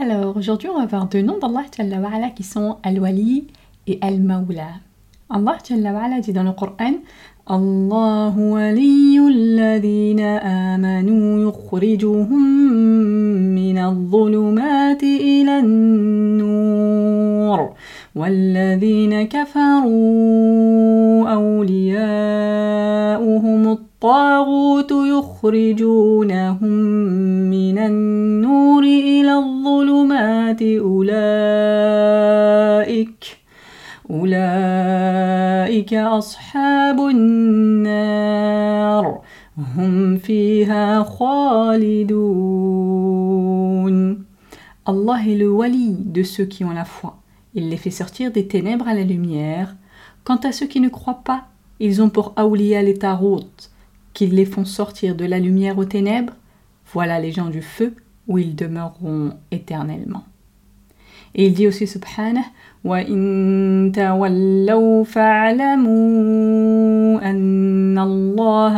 Alors aujourd'hui on va voir deux noms d'Allah qui sont Al-Wali et Al-Mawla. Allah dit dans le Coran الله ولي الذين آمنوا يخرجهم من الظلمات إلى النور والذين كفروا أولياؤهم الطاغوت يخرجونهم من النور إلى الظلمات أولئك أولئك أصحاب النار هم فيها خالدون Allah est le wali de ceux qui ont la foi. Il les fait sortir des ténèbres à la lumière. Quant à ceux qui ne croient pas, ils ont pour Aouliya les Tarot, qu'ils les font sortir de la lumière aux ténèbres. Voilà les gens du feu, où ils demeureront éternellement. Et il dit aussi subhanah wa in tawallaw fa'lamu anna wa.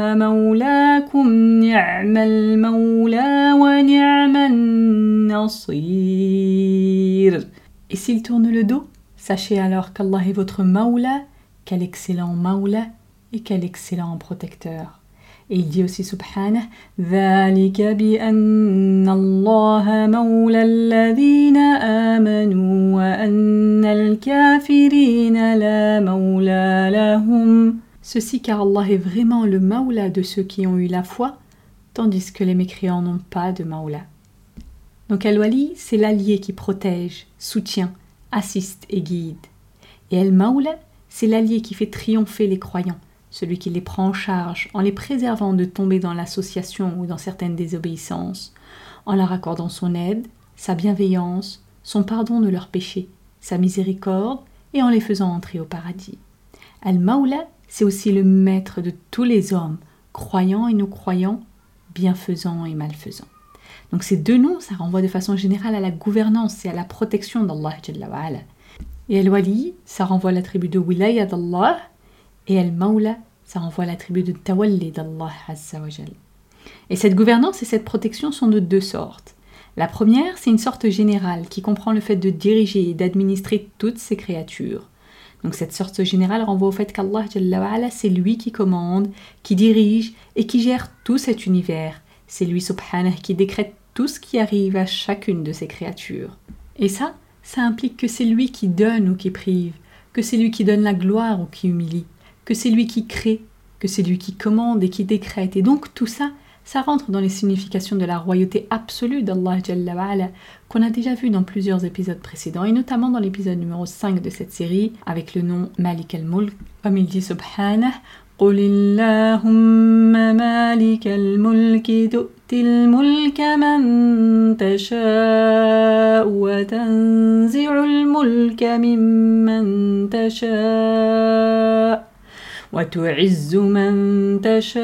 Et s'il tourne le dos, sachez alors qu'Allah est votre Maula, quel excellent Maula et quel excellent protecteur. Et il dit aussi subhanah ذلك بأن الله مولى الذين آمنوا وأن الكافرين لا مولى لهم Ceci car Allah est vraiment le Maula de ceux qui ont eu la foi, tandis que les mécréants n'ont pas de Maula. Donc Al-Wali, c'est l'allié qui protège, soutient, assiste et guide. Et Al-Maula, c'est l'allié qui fait triompher les croyants, celui qui les prend en charge en les préservant de tomber dans l'association ou dans certaines désobéissances, en leur accordant son aide, sa bienveillance, son pardon de leurs péchés, sa miséricorde et en les faisant entrer au paradis. Al-Maula, c'est aussi le maître de tous les hommes, croyants et non-croyants, bienfaisants et malfaisants. Donc ces deux noms, ça renvoie de façon générale à la gouvernance et à la protection d'Allah. Et Al-Wali, ça renvoie à l'attribut de Wilaya d'Allah. Et Al-Mawla, ça renvoie à l'attribut de Tawalli d'Allah. Et cette gouvernance et cette protection sont de deux sortes. La première, c'est une sorte générale qui comprend le fait de diriger et d'administrer toutes ces créatures. Donc cette sorte générale renvoie au fait qu'Allah, c'est lui qui commande, qui dirige et qui gère tout cet univers. C'est lui, subhanah, qui décrète tout ce qui arrive à chacune de ces créatures. Et ça, ça implique que c'est lui qui donne ou qui prive, que c'est lui qui donne la gloire ou qui humilie, que c'est lui qui crée, que c'est lui qui commande et qui décrète. Et donc tout ça, ça rentre dans les significations de la royauté absolue d'Allah qu'on a déjà vu dans plusieurs épisodes précédents et notamment dans l'épisode numéro 5 de cette série avec le nom Malik al-Mulk. Comme il dit subhanah, قل اللهم مالك الملك تؤتي الملك من تشاء وتنزع الملك ممن تشاء وتعز من تشاء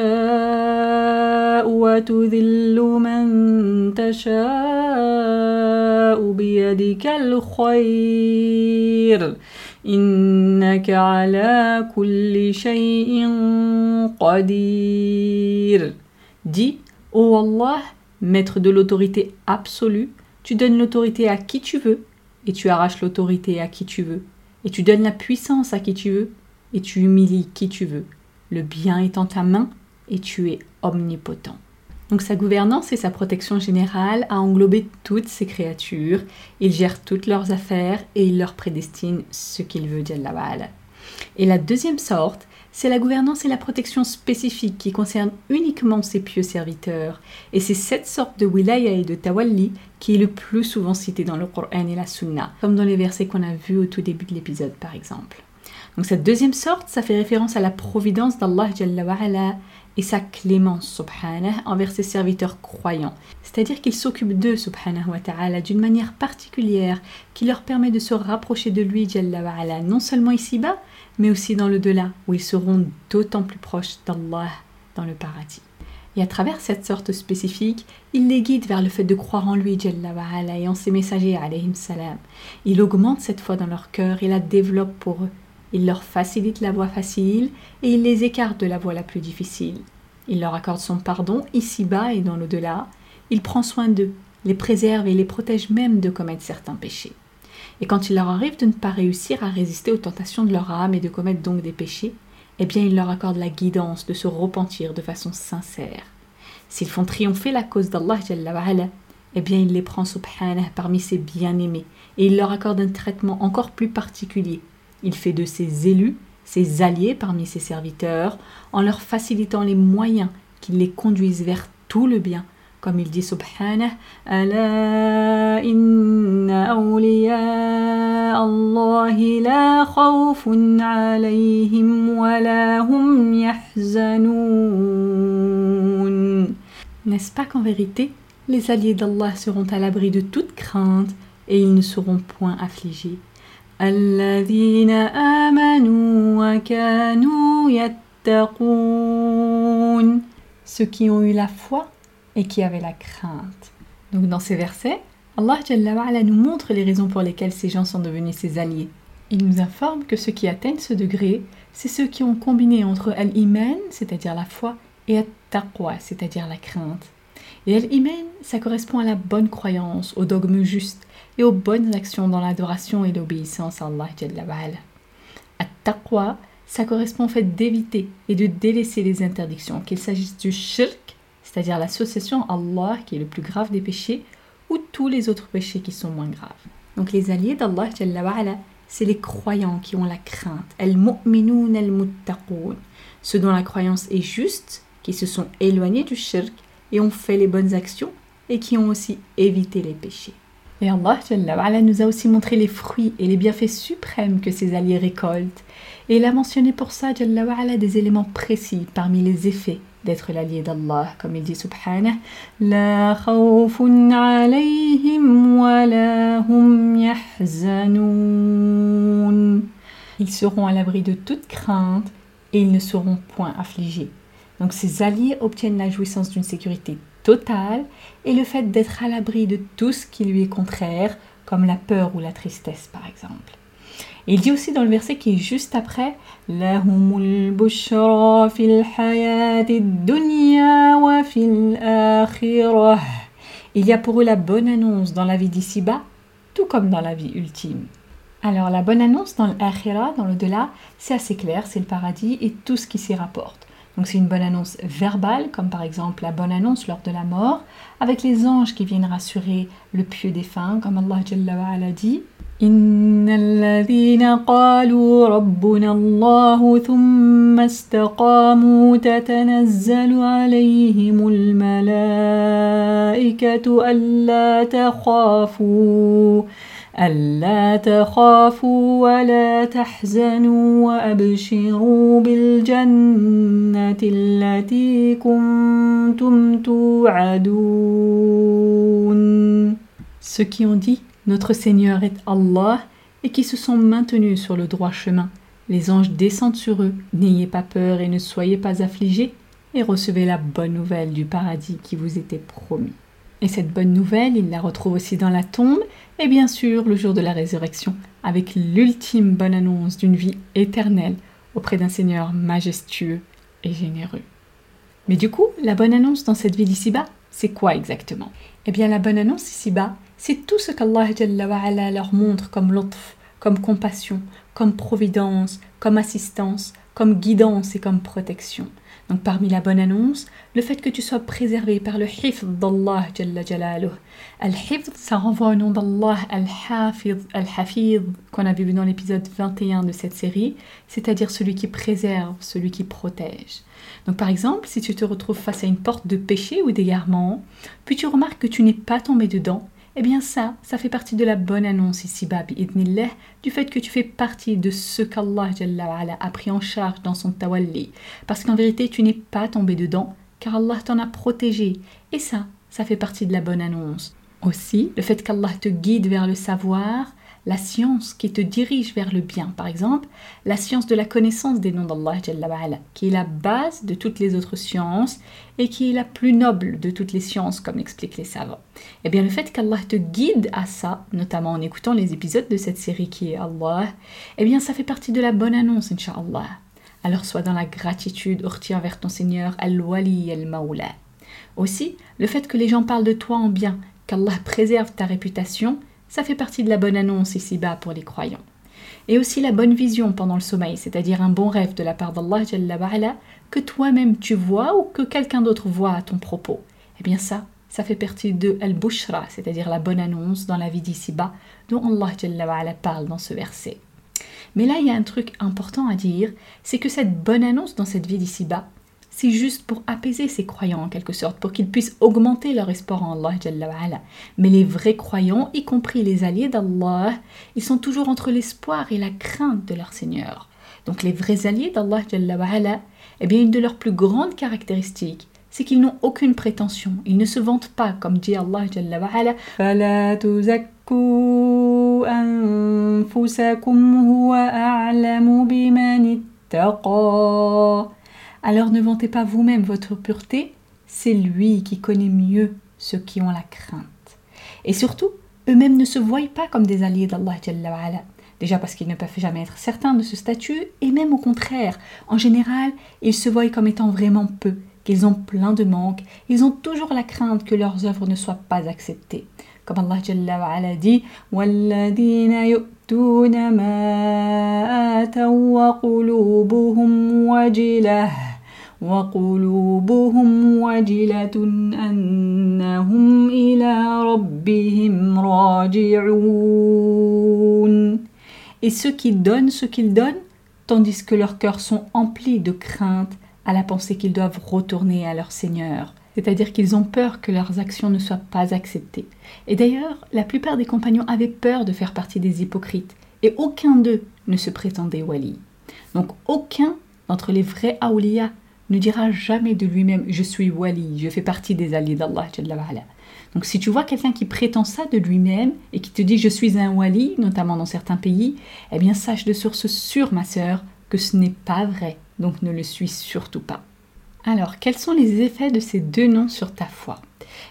وتذل من تشاء بيدك الخير إنك على كل شيء قدير Dis, ô Allah, maître de l'autorité absolue, tu donnes l'autorité à qui tu veux, et tu arraches l'autorité à qui tu veux, et tu donnes la puissance à qui tu veux, et tu humilies qui tu veux. Le bien est en ta main, et tu es omnipotent. Donc sa gouvernance et sa protection générale a englobé toutes ces créatures. Il gère toutes leurs affaires et il leur prédestine ce qu'il veut, Jalla Et la deuxième sorte, c'est la gouvernance et la protection spécifique qui concernent uniquement ses pieux serviteurs. Et c'est cette sorte de wilaya et de tawalli qui est le plus souvent citée dans le Coran et la Sunna, comme dans les versets qu'on a vus au tout début de l'épisode par exemple. Donc cette deuxième sorte, ça fait référence à la providence d'Allah et sa clémence subhanah envers ses serviteurs croyants. C'est-à-dire qu'il s'occupe d'eux subhanahu wa ta'ala d'une manière particulière qui leur permet de se rapprocher de lui jalla non seulement ici-bas, mais aussi dans le delà où ils seront d'autant plus proches d'Allah dans le paradis. Et à travers cette sorte spécifique, il les guide vers le fait de croire en lui jalla et en ses messagers alayhim salam. Il augmente cette foi dans leur cœur et la développe pour eux il leur facilite la voie facile et il les écarte de la voie la plus difficile. Il leur accorde son pardon ici-bas et dans l'au-delà. Il prend soin d'eux, les préserve et les protège même de commettre certains péchés. Et quand il leur arrive de ne pas réussir à résister aux tentations de leur âme et de commettre donc des péchés, eh bien il leur accorde la guidance de se repentir de façon sincère. S'ils font triompher la cause d'Allah, eh bien il les prend subhanah parmi ses bien-aimés et il leur accorde un traitement encore plus particulier il fait de ses élus ses alliés parmi ses serviteurs en leur facilitant les moyens qui les conduisent vers tout le bien. Comme il dit subhanah, inna awliya Allahi la alayhim wa la hum yahzanoun. N'est-ce pas qu'en vérité, les alliés d'Allah seront à l'abri de toute crainte et ils ne seront point affligés? Ceux qui ont eu la foi et qui avaient la crainte. Donc dans ces versets, Allah nous montre les raisons pour lesquelles ces gens sont devenus ses alliés. Il nous informe que ceux qui atteignent ce degré, c'est ceux qui ont combiné entre al-iman, c'est-à-dire la foi, et at-taqwa, c'est-à-dire la crainte. Et al-iman, ça correspond à la bonne croyance, au dogme juste, et aux bonnes actions dans l'adoration et l'obéissance à Allah At-taqwa, ça correspond au fait d'éviter et de délaisser les interdictions, qu'il s'agisse du shirk, c'est-à-dire l'association à Allah qui est le plus grave des péchés, ou tous les autres péchés qui sont moins graves. Donc les alliés d'Allah c'est les croyants qui ont la crainte, al-mu'minun al-muttaqun, ceux dont la croyance est juste, qui se sont éloignés du shirk et ont fait les bonnes actions et qui ont aussi évité les péchés. Et Allah nous a aussi montré les fruits et les bienfaits suprêmes que ses alliés récoltent. Et il a mentionné pour ça des éléments précis parmi les effets d'être l'allié d'Allah, comme il dit subhanah La wa la hum. Ils seront à l'abri de toute crainte et ils ne seront point affligés. Donc ces alliés obtiennent la jouissance d'une sécurité totale et le fait d'être à l'abri de tout ce qui lui est contraire, comme la peur ou la tristesse par exemple. Il dit aussi dans le verset qui est juste après Il y a pour eux la bonne annonce dans la vie d'ici-bas, tout comme dans la vie ultime. Alors la bonne annonce dans l'akhira, dans le delà, c'est assez clair, c'est le paradis et tout ce qui s'y rapporte. Donc c'est une bonne annonce verbale, comme par exemple la bonne annonce lors de la mort, avec les anges qui viennent rassurer le pieux défunt, comme Allah Jalla wa dit. إن الذين قالوا ربنا الله ثم استقاموا تتنزل عليهم الملائكة ألا تخافوا ألا تخافوا ولا تحزنوا وأبشروا بالجنة التي كنتم توعدون Ceux qui ont dit Notre Seigneur est Allah et qui se sont maintenus sur le droit chemin. Les anges descendent sur eux. N'ayez pas peur et ne soyez pas affligés et recevez la bonne nouvelle du paradis qui vous était promis. Et cette bonne nouvelle, il la retrouve aussi dans la tombe et bien sûr le jour de la résurrection, avec l'ultime bonne annonce d'une vie éternelle auprès d'un Seigneur majestueux et généreux. Mais du coup, la bonne annonce dans cette vie d'ici-bas, c'est quoi exactement? Eh bien, la bonne annonce ici-bas, c'est tout ce qu'Allah leur montre comme l'utf, comme compassion, comme providence, comme assistance, comme guidance et comme protection. Donc parmi la bonne annonce, le fait que tu sois préservé par le hifd d'Allah Al-hifd, ça renvoie au nom d'Allah Al-hafid, Al-hafid, qu'on a vu dans l'épisode 21 de cette série, c'est-à-dire celui qui préserve, celui qui protège. Donc par exemple, si tu te retrouves face à une porte de péché ou d'égarement, puis tu remarques que tu n'es pas tombé dedans, eh bien ça, ça fait partie de la bonne annonce ici-bas, du fait que tu fais partie de ce qu'Allah a pris en charge dans son tawalli. Parce qu'en vérité, tu n'es pas tombé dedans, car Allah t'en a protégé. Et ça, ça fait partie de la bonne annonce. Aussi, le fait qu'Allah te guide vers le savoir, la science qui te dirige vers le bien. Par exemple, la science de la connaissance des noms d'Allah, qui est la base de toutes les autres sciences et qui est la plus noble de toutes les sciences, comme l'expliquent les savants. Eh bien, le fait qu'Allah te guide à ça, notamment en écoutant les épisodes de cette série qui est Allah, eh bien, ça fait partie de la bonne annonce, Inch'Allah. Alors, sois dans la gratitude, retire vers ton Seigneur, Al-Wali Al-Mawla. Aussi, le fait que les gens parlent de toi en bien, qu'Allah préserve ta réputation, ça fait partie de la bonne annonce ici-bas pour les croyants. Et aussi la bonne vision pendant le sommeil, c'est-à-dire un bon rêve de la part d'Allah que toi-même tu vois ou que quelqu'un d'autre voit à ton propos. Eh bien ça, ça fait partie de Al-Bushra, c'est-à-dire la bonne annonce dans la vie d'ici-bas dont Allah parle dans ce verset. Mais là, il y a un truc important à dire, c'est que cette bonne annonce dans cette vie d'ici-bas, c'est juste pour apaiser ces croyants en quelque sorte, pour qu'ils puissent augmenter leur espoir en Allah. Mais les vrais croyants, y compris les alliés d'Allah, ils sont toujours entre l'espoir et la crainte de leur Seigneur. Donc les vrais alliés d'Allah, eh bien une de leurs plus grandes caractéristiques, c'est qu'ils n'ont aucune prétention, ils ne se vantent pas, comme dit Allah alors ne vantez pas vous-même votre pureté, c'est lui qui connaît mieux ceux qui ont la crainte. Et surtout, eux-mêmes ne se voient pas comme des alliés d'Allah. Déjà parce qu'ils ne peuvent jamais être certains de ce statut, et même au contraire, en général, ils se voient comme étant vraiment peu, qu'ils ont plein de manques, ils ont toujours la crainte que leurs œuvres ne soient pas acceptées. Comme Allah dit et ceux qui donnent ce qu'ils donnent, tandis que leurs cœurs sont emplis de crainte à la pensée qu'ils doivent retourner à leur Seigneur, c'est-à-dire qu'ils ont peur que leurs actions ne soient pas acceptées. Et d'ailleurs, la plupart des compagnons avaient peur de faire partie des hypocrites, et aucun d'eux ne se prétendait wali. Donc aucun d'entre les vrais awliya ne dira jamais de lui-même je suis wali, je fais partie des alliés d'Allah. Donc si tu vois quelqu'un qui prétend ça de lui-même et qui te dit je suis un wali, notamment dans certains pays, eh bien sache de source sûre, ma sœur, que ce n'est pas vrai. Donc ne le suis surtout pas. Alors, quels sont les effets de ces deux noms sur ta foi?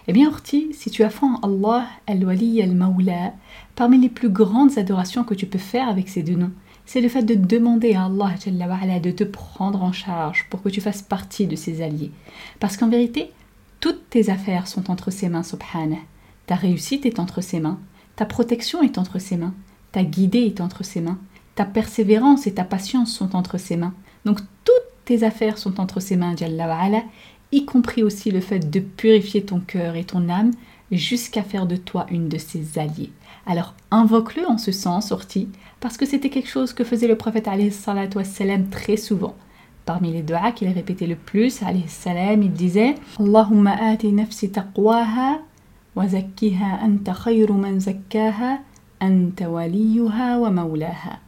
Eh bien, Orti, si tu as foi en Allah, Al-Wali, Al-Mawla, parmi les plus grandes adorations que tu peux faire avec ces deux noms, c'est le fait de demander à Allah de te prendre en charge pour que tu fasses partie de ses alliés. Parce qu'en vérité, toutes tes affaires sont entre ses mains, subhanah. Ta réussite est entre ses mains, ta protection est entre ses mains, ta guidée est entre ses mains, ta persévérance et ta patience sont entre ses mains. Donc toutes tes affaires sont entre ses mains, y compris aussi le fait de purifier ton cœur et ton âme jusqu'à faire de toi une de ses alliés. Alors invoque-le en ce sens, sorti, parce que c'était quelque chose que faisait le prophète wassalam, très souvent. Parmi les doigts qu'il répétait le plus, salam, il disait Allahumma ati nafsi taqwaha wa zakkiha anta khayru man zakkaha anta waliyuha wa mawlaha.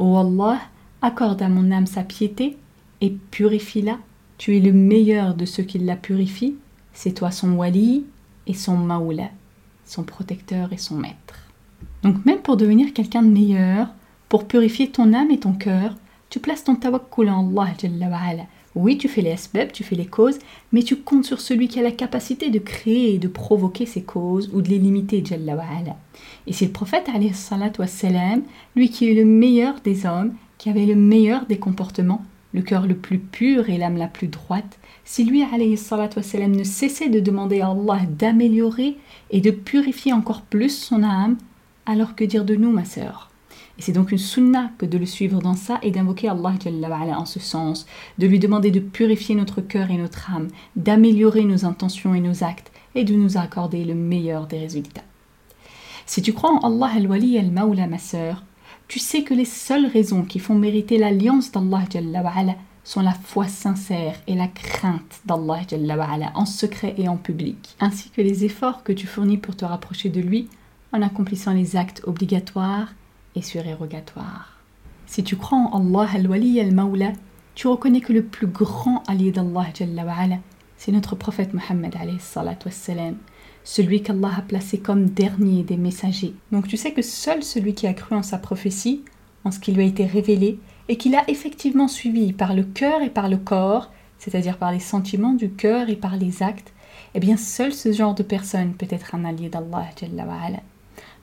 Oh Allah, accorde à mon âme sa piété et purifie-la. Tu es le meilleur de ceux qui la purifient. C'est toi son wali et son maoula, son protecteur et son maître. Donc même pour devenir quelqu'un de meilleur, pour purifier ton âme et ton cœur, tu places ton tawakkul en Allah Oui, tu fais les asbab, tu fais les causes, mais tu comptes sur celui qui a la capacité de créer et de provoquer ces causes ou de les limiter. Et c'est le prophète, lui qui est le meilleur des hommes, qui avait le meilleur des comportements, le cœur le plus pur et l'âme la plus droite, si lui, wassalam, ne cessait de demander à Allah d'améliorer et de purifier encore plus son âme, alors que dire de nous, ma sœur? Et c'est donc une sunna que de le suivre dans ça et d'invoquer Allah en ce sens, de lui demander de purifier notre cœur et notre âme, d'améliorer nos intentions et nos actes et de nous accorder le meilleur des résultats. Si tu crois en Allah al-Wali al-Mawla, ma sœur, tu sais que les seules raisons qui font mériter l'alliance d'Allah sont la foi sincère et la crainte d'Allah en secret et en public, ainsi que les efforts que tu fournis pour te rapprocher de lui en accomplissant les actes obligatoires et surérogatoire. Si tu crois en Allah al-Wali al-Mawla, tu reconnais que le plus grand allié d'Allah c'est notre prophète Mohammed celui qu'Allah a placé comme dernier des messagers. Donc tu sais que seul celui qui a cru en sa prophétie, en ce qui lui a été révélé, et qu'il a effectivement suivi par le cœur et par le corps, c'est-à-dire par les sentiments du cœur et par les actes, eh bien seul ce genre de personne peut être un allié d'Allah.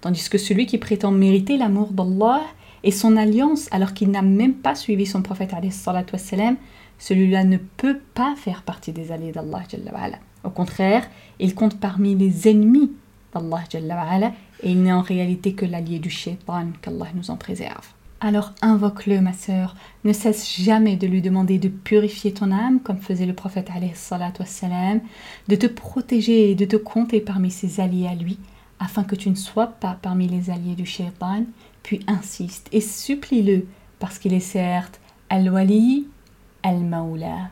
Tandis que celui qui prétend mériter l'amour d'Allah et son alliance alors qu'il n'a même pas suivi son prophète celui-là ne peut pas faire partie des alliés d'Allah. Au contraire, il compte parmi les ennemis d'Allah et il n'est en réalité que l'allié du shaitan, qu'Allah nous en préserve. Alors invoque-le, ma sœur, ne cesse jamais de lui demander de purifier ton âme, comme faisait le prophète de te protéger et de te compter parmi ses alliés à lui, afin que tu ne sois pas parmi les alliés du shaitan, puis insiste et supplie-le, parce qu'il est certes Al-Wali, Al-Maula.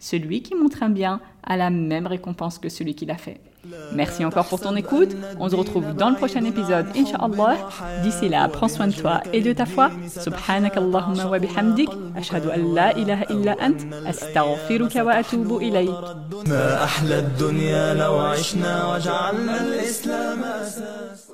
celui qui montre un bien a la même récompense que celui qui l'a fait. Merci encore pour ton écoute. On se retrouve dans le prochain épisode, Inch'Allah. D'ici là, prends soin de toi et de ta foi. Subhanak Allahumma wa bihamdik. Ashhadu an la ilaha illa ant. Astaghfiruka wa atubu ilayk. ما أحلى الدنيا لو عشنا وجعلنا الإسلام أساس